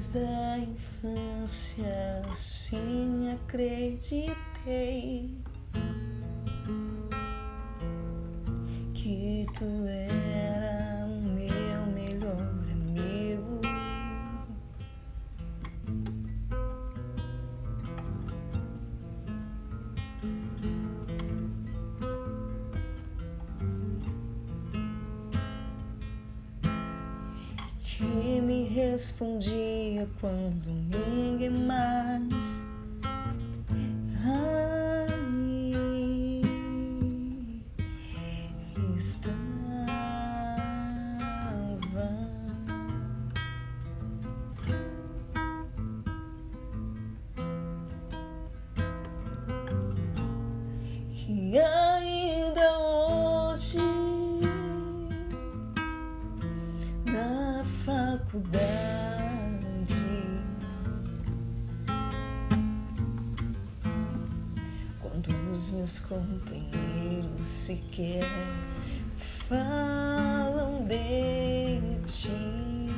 Desde a infância, sim, acreditei que tu era respondia quando ninguém mais. Companheiros sequer falam de ti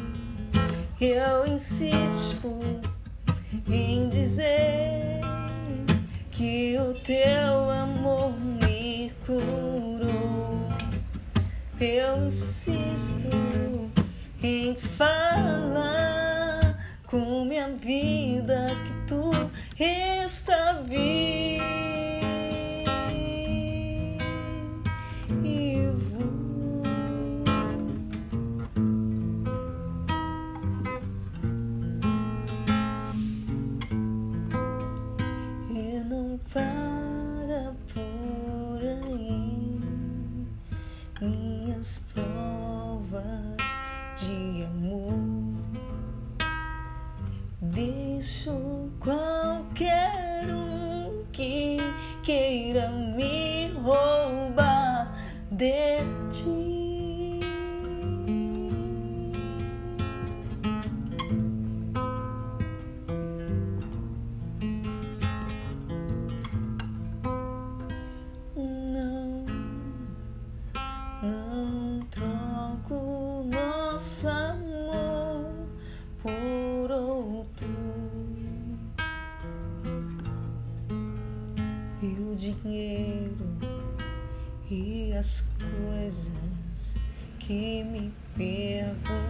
eu insisto em dizer que o teu amor me curou eu insisto em falar com minha vida que tu está vivo. Nosso amor por outro. E o dinheiro e as coisas que me perguntam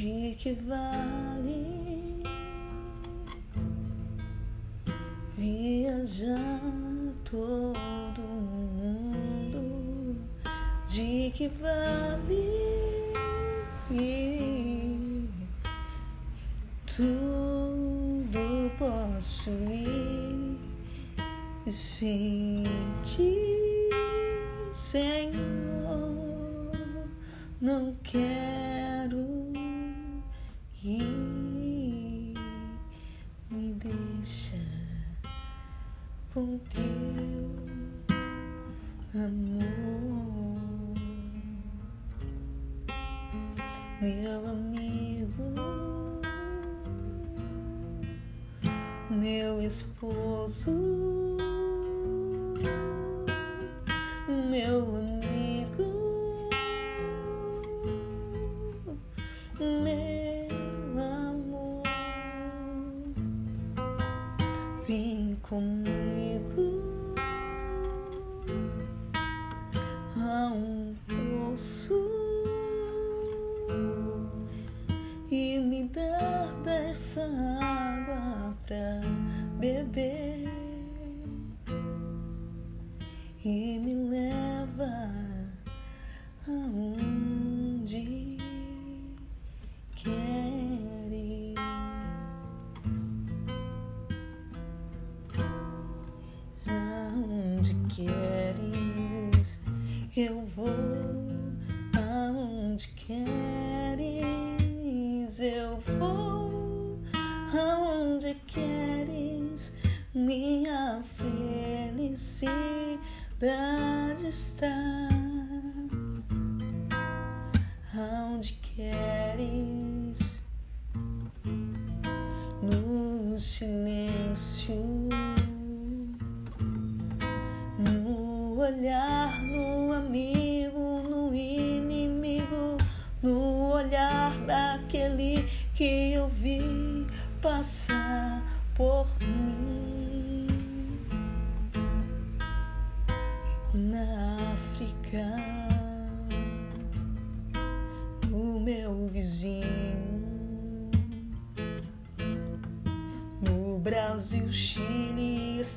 De que vale viajar todo mundo? De que vale tudo posso ir sem ti, Senhor, não quero ir. Me deixa com teu amor, meu amigo, meu esposo, meu e me leva aonde queres. Aonde queres, eu vou. Aonde queres, eu vou. Aonde queres, minha felicidade está. Aonde queres, no silêncio. No olhar, no amigo, no inimigo, no olhar daquele que eu vi passar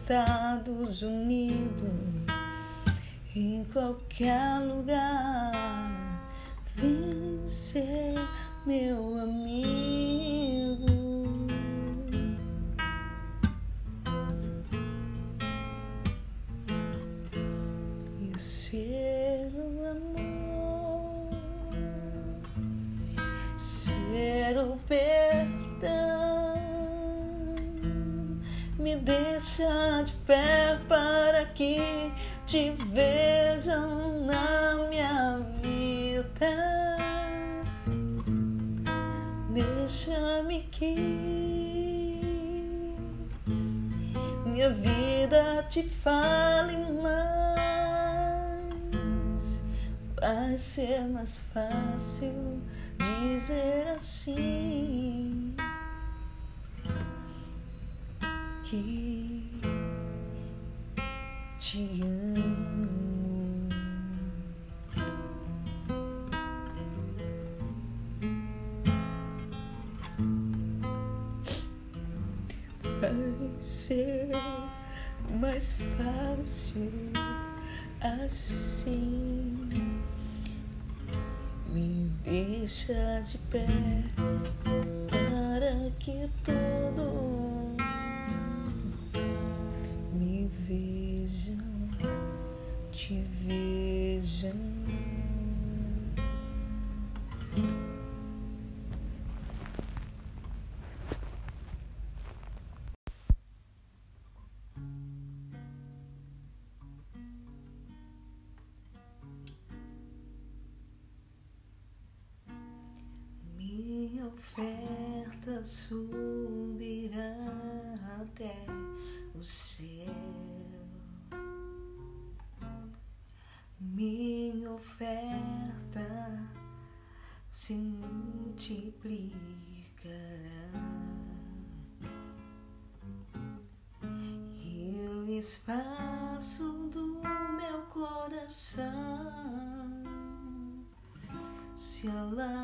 Estados Unidos, em qualquer lugar, de pé para que te vejam na minha vida. Deixa-me que minha vida te fale mais. Vai ser mais fácil dizer assim que ser mais fácil assim. Me deixa de pé para que todo subirá até o céu. Minha oferta se multiplicará. E o espaço do meu coração se alargará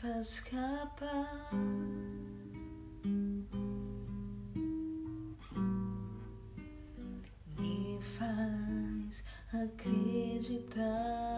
faz capaz me faz acreditar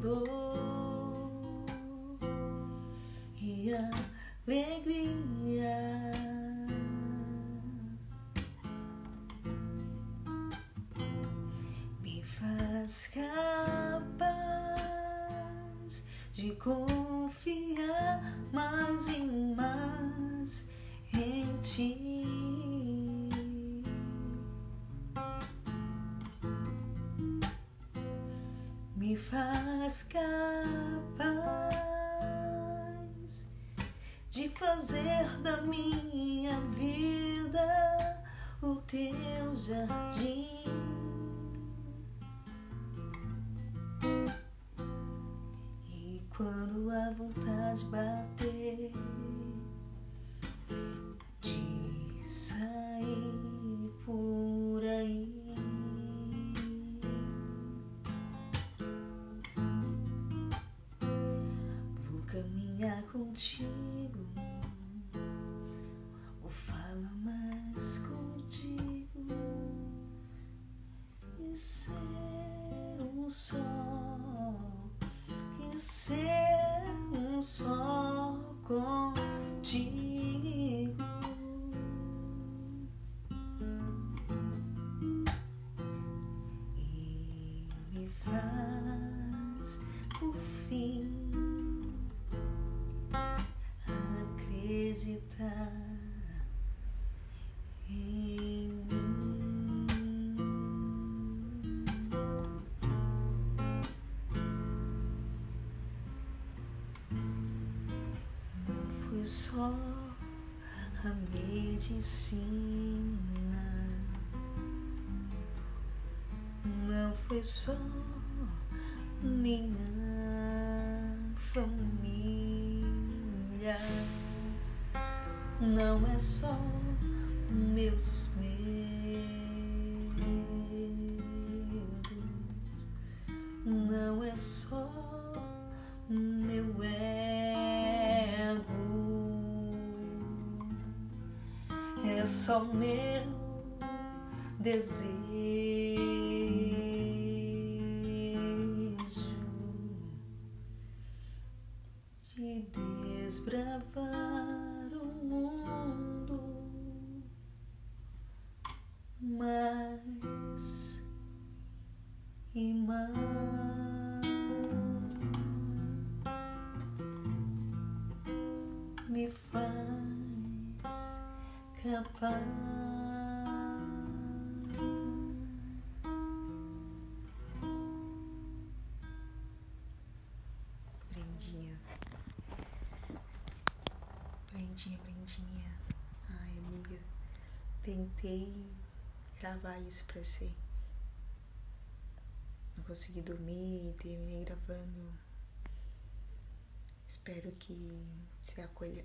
dor e alegria. Me faz capaz de fazer da minha vida o teu jardim. E quando a vontade bater 情。Só a medicina, não foi só minha família, não é só meus medos, não é só só meu desejo. De desbravar capaz. Prendinha. Prendinha, prendinha. Ai, amiga. Tentei gravar isso pra ser. Não consegui dormir e terminei gravando. Espero que você acolha